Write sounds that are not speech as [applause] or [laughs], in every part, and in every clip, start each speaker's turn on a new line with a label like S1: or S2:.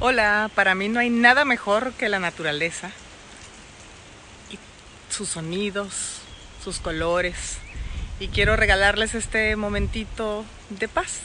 S1: Hola, para mí no hay nada mejor que la naturaleza. Y sus sonidos, sus colores. Y quiero regalarles este momentito de paz.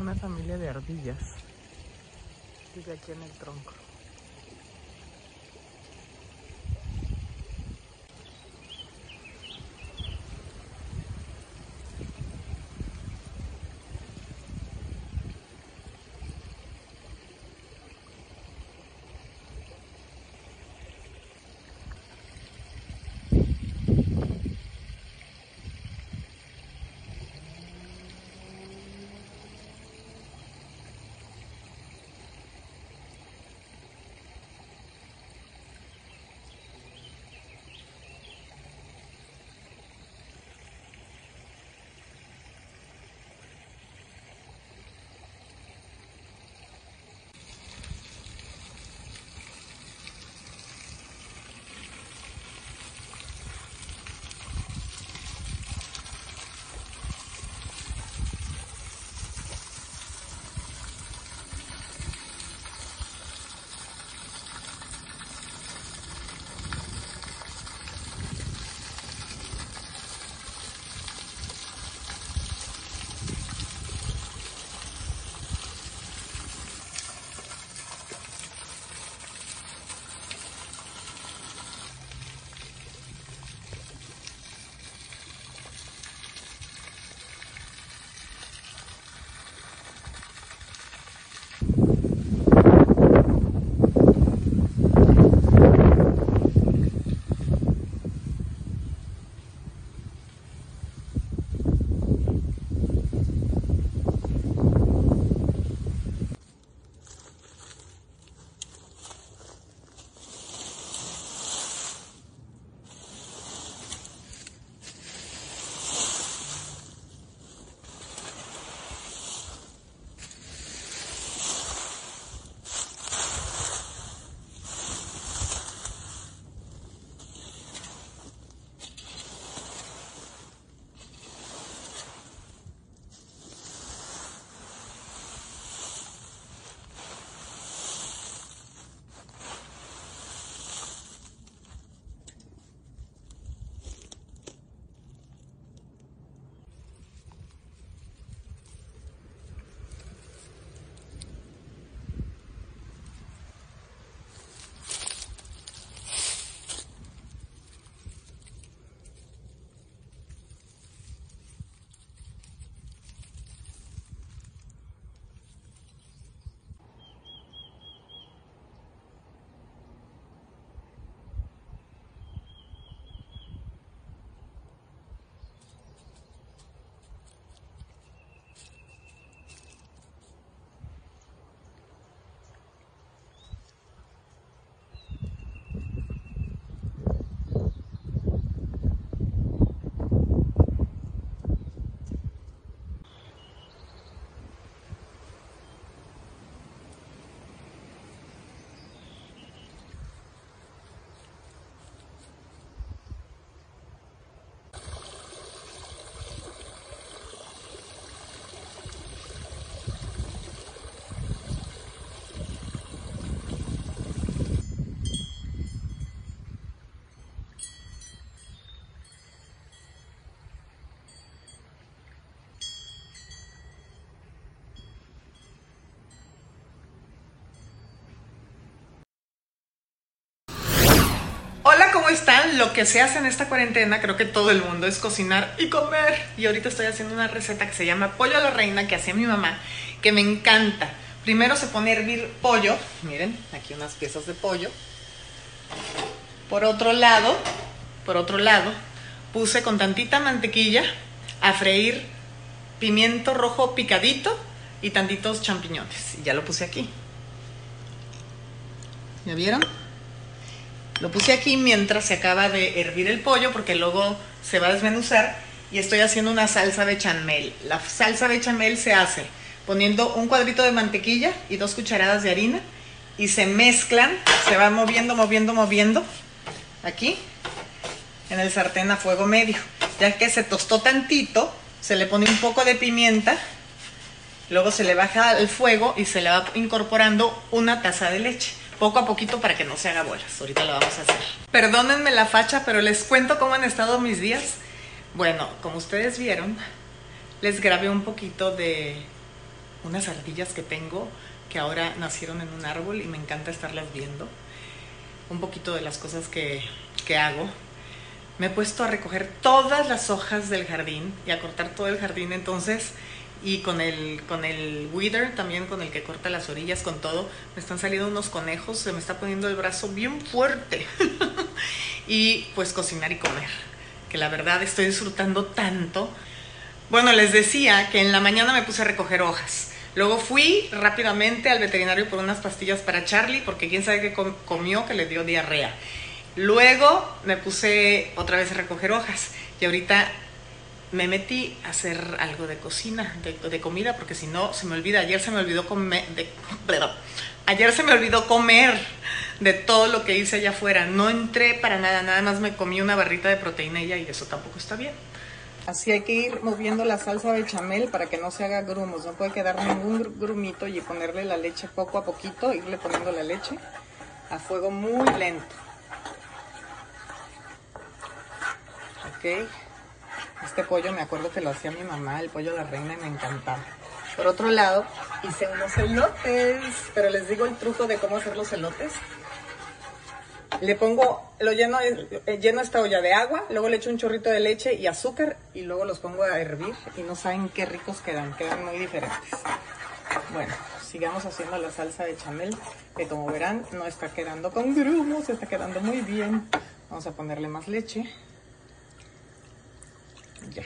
S1: Una familia de ardillas. Vive aquí en el tronco. ¿Cómo están? Lo que se hace en esta cuarentena, creo que todo el mundo es cocinar y comer. Y ahorita estoy haciendo una receta que se llama pollo a la reina que hacía mi mamá, que me encanta. Primero se pone a hervir pollo, miren, aquí unas piezas de pollo. Por otro lado, por otro lado, puse con tantita mantequilla a freír pimiento rojo picadito y tantitos champiñones. Y ya lo puse aquí. ¿Ya vieron? Lo puse aquí mientras se acaba de hervir el pollo porque luego se va a desmenuzar y estoy haciendo una salsa bechamel. La salsa bechamel se hace poniendo un cuadrito de mantequilla y dos cucharadas de harina y se mezclan, se va moviendo, moviendo, moviendo aquí en el sartén a fuego medio. Ya que se tostó tantito, se le pone un poco de pimienta, luego se le baja el fuego y se le va incorporando una taza de leche poco a poquito para que no se haga bolas. Ahorita lo vamos a hacer. Perdónenme la facha, pero les cuento cómo han estado mis días. Bueno, como ustedes vieron, les grabé un poquito de unas ardillas que tengo que ahora nacieron en un árbol y me encanta estarlas viendo. Un poquito de las cosas que, que hago. Me he puesto a recoger todas las hojas del jardín y a cortar todo el jardín. Entonces, y con el, con el weeder también, con el que corta las orillas, con todo, me están saliendo unos conejos, se me está poniendo el brazo bien fuerte. [laughs] y pues cocinar y comer, que la verdad estoy disfrutando tanto. Bueno, les decía que en la mañana me puse a recoger hojas. Luego fui rápidamente al veterinario por unas pastillas para Charlie, porque quién sabe qué comió que le dio diarrea. Luego me puse otra vez a recoger hojas y ahorita me metí a hacer algo de cocina, de, comida, porque si no se me olvida. Ayer se me olvidó comer, de, ayer se me olvidó comer de todo lo que hice allá afuera. No entré para nada, nada más me comí una barrita de proteína y eso tampoco está bien. Así hay que ir moviendo la salsa bechamel para que no se haga grumos. No puede quedar ningún grumito y ponerle la leche poco a poquito, irle poniendo la leche a fuego muy lento. Ok. Este pollo me acuerdo que lo hacía mi mamá, el pollo de la reina, y me encantaba. Por otro lado, hice unos elotes, pero les digo el truco de cómo hacer los elotes. Le pongo, lo lleno, eh, lleno esta olla de agua, luego le echo un chorrito de leche y azúcar y luego los pongo a hervir y no saben qué ricos quedan, quedan muy diferentes. Bueno, sigamos haciendo la salsa de chamel, que como verán no está quedando con grumos, está quedando muy bien. Vamos a ponerle más leche. Ya.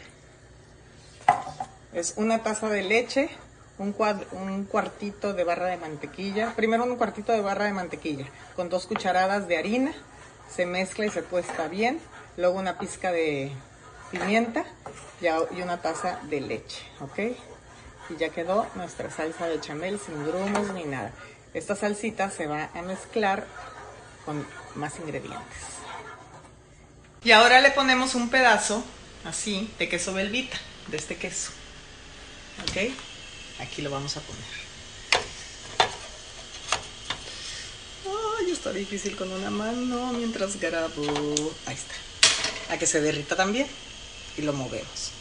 S1: Es una taza de leche, un, un cuartito de barra de mantequilla. Primero un cuartito de barra de mantequilla con dos cucharadas de harina. Se mezcla y se puesta bien. Luego una pizca de pimienta y una taza de leche, ¿ok? Y ya quedó nuestra salsa de chamel sin grumos ni nada. Esta salsita se va a mezclar con más ingredientes. Y ahora le ponemos un pedazo así, de queso belvita, de este queso. ¿Ok? Aquí lo vamos a poner. Ay, está difícil con una mano mientras grabo. Ahí está. A que se derrita también. Y lo movemos.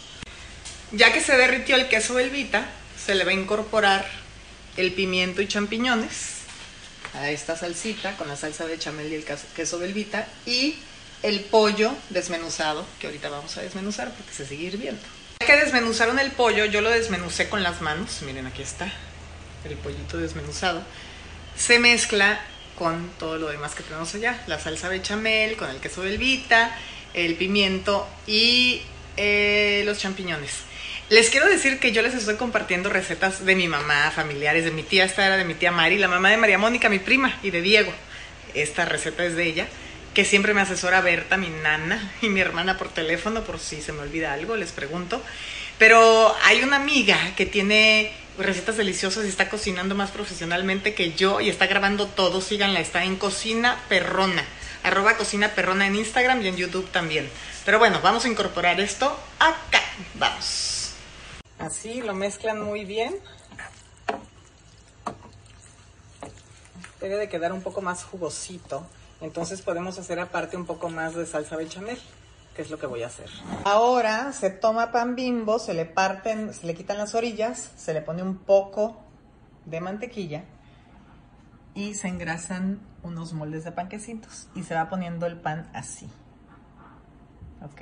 S1: Ya que se derritió el queso belvita, se le va a incorporar el pimiento y champiñones a esta salsita con la salsa de chamel y el queso belvita y el pollo desmenuzado, que ahorita vamos a desmenuzar porque se sigue hirviendo. Ya que desmenuzaron el pollo, yo lo desmenucé con las manos. Miren, aquí está el pollito desmenuzado. Se mezcla con todo lo demás que tenemos allá. La salsa bechamel, con el queso belvita, el pimiento y eh, los champiñones. Les quiero decir que yo les estoy compartiendo recetas de mi mamá, familiares, de mi tía, esta era de mi tía Mari, la mamá de María Mónica, mi prima, y de Diego. Esta receta es de ella que siempre me asesora Berta, mi nana, y mi hermana por teléfono, por si se me olvida algo, les pregunto. Pero hay una amiga que tiene recetas deliciosas y está cocinando más profesionalmente que yo y está grabando todo, síganla, está en Cocina Perrona, arroba Cocina Perrona en Instagram y en YouTube también. Pero bueno, vamos a incorporar esto acá, vamos. Así lo mezclan muy bien. Debe de quedar un poco más jugosito. Entonces podemos hacer aparte un poco más de salsa bechamel, que es lo que voy a hacer. Ahora se toma pan bimbo, se le parten, se le quitan las orillas, se le pone un poco de mantequilla y se engrasan unos moldes de panquecitos y se va poniendo el pan así. ¿Ok?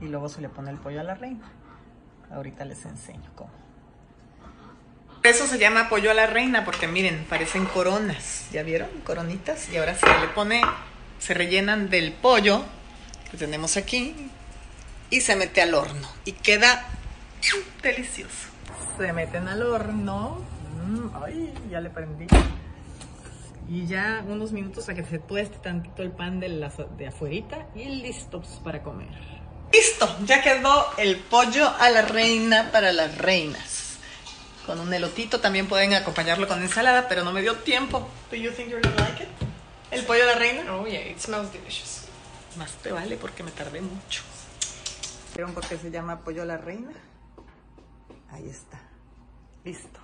S1: Y luego se le pone el pollo a la reina. Ahorita les enseño cómo. Eso se llama pollo a la reina porque miren, parecen coronas, ¿ya vieron? Coronitas. Y ahora se le pone, se rellenan del pollo que tenemos aquí. y se mete al horno y queda delicioso. Se meten al horno. Mm, ay, ya le prendí. Y ya unos minutos a que se tueste tantito el pan de, la, de afuerita y listos para comer. Listo, ya quedó el pollo a la reina para las reinas. Con un elotito también pueden acompañarlo con ensalada, pero no me dio tiempo. Do you think you're gonna like it? ¿El pollo a la reina?
S2: Oh yeah, it smells delicious.
S1: Más te vale porque me tardé mucho. ¿Vieron por qué se llama pollo a la reina? Ahí está. Listo.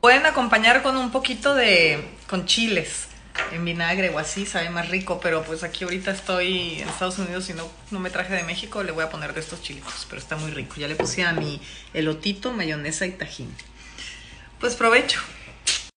S1: Pueden acompañar con un poquito de... con chiles en vinagre o así, sabe más rico, pero pues aquí ahorita estoy en Estados Unidos y no, no me traje de México, le voy a poner de estos chilitos, pero está muy rico. Ya le puse a mi elotito, mayonesa y tajín. Pues provecho.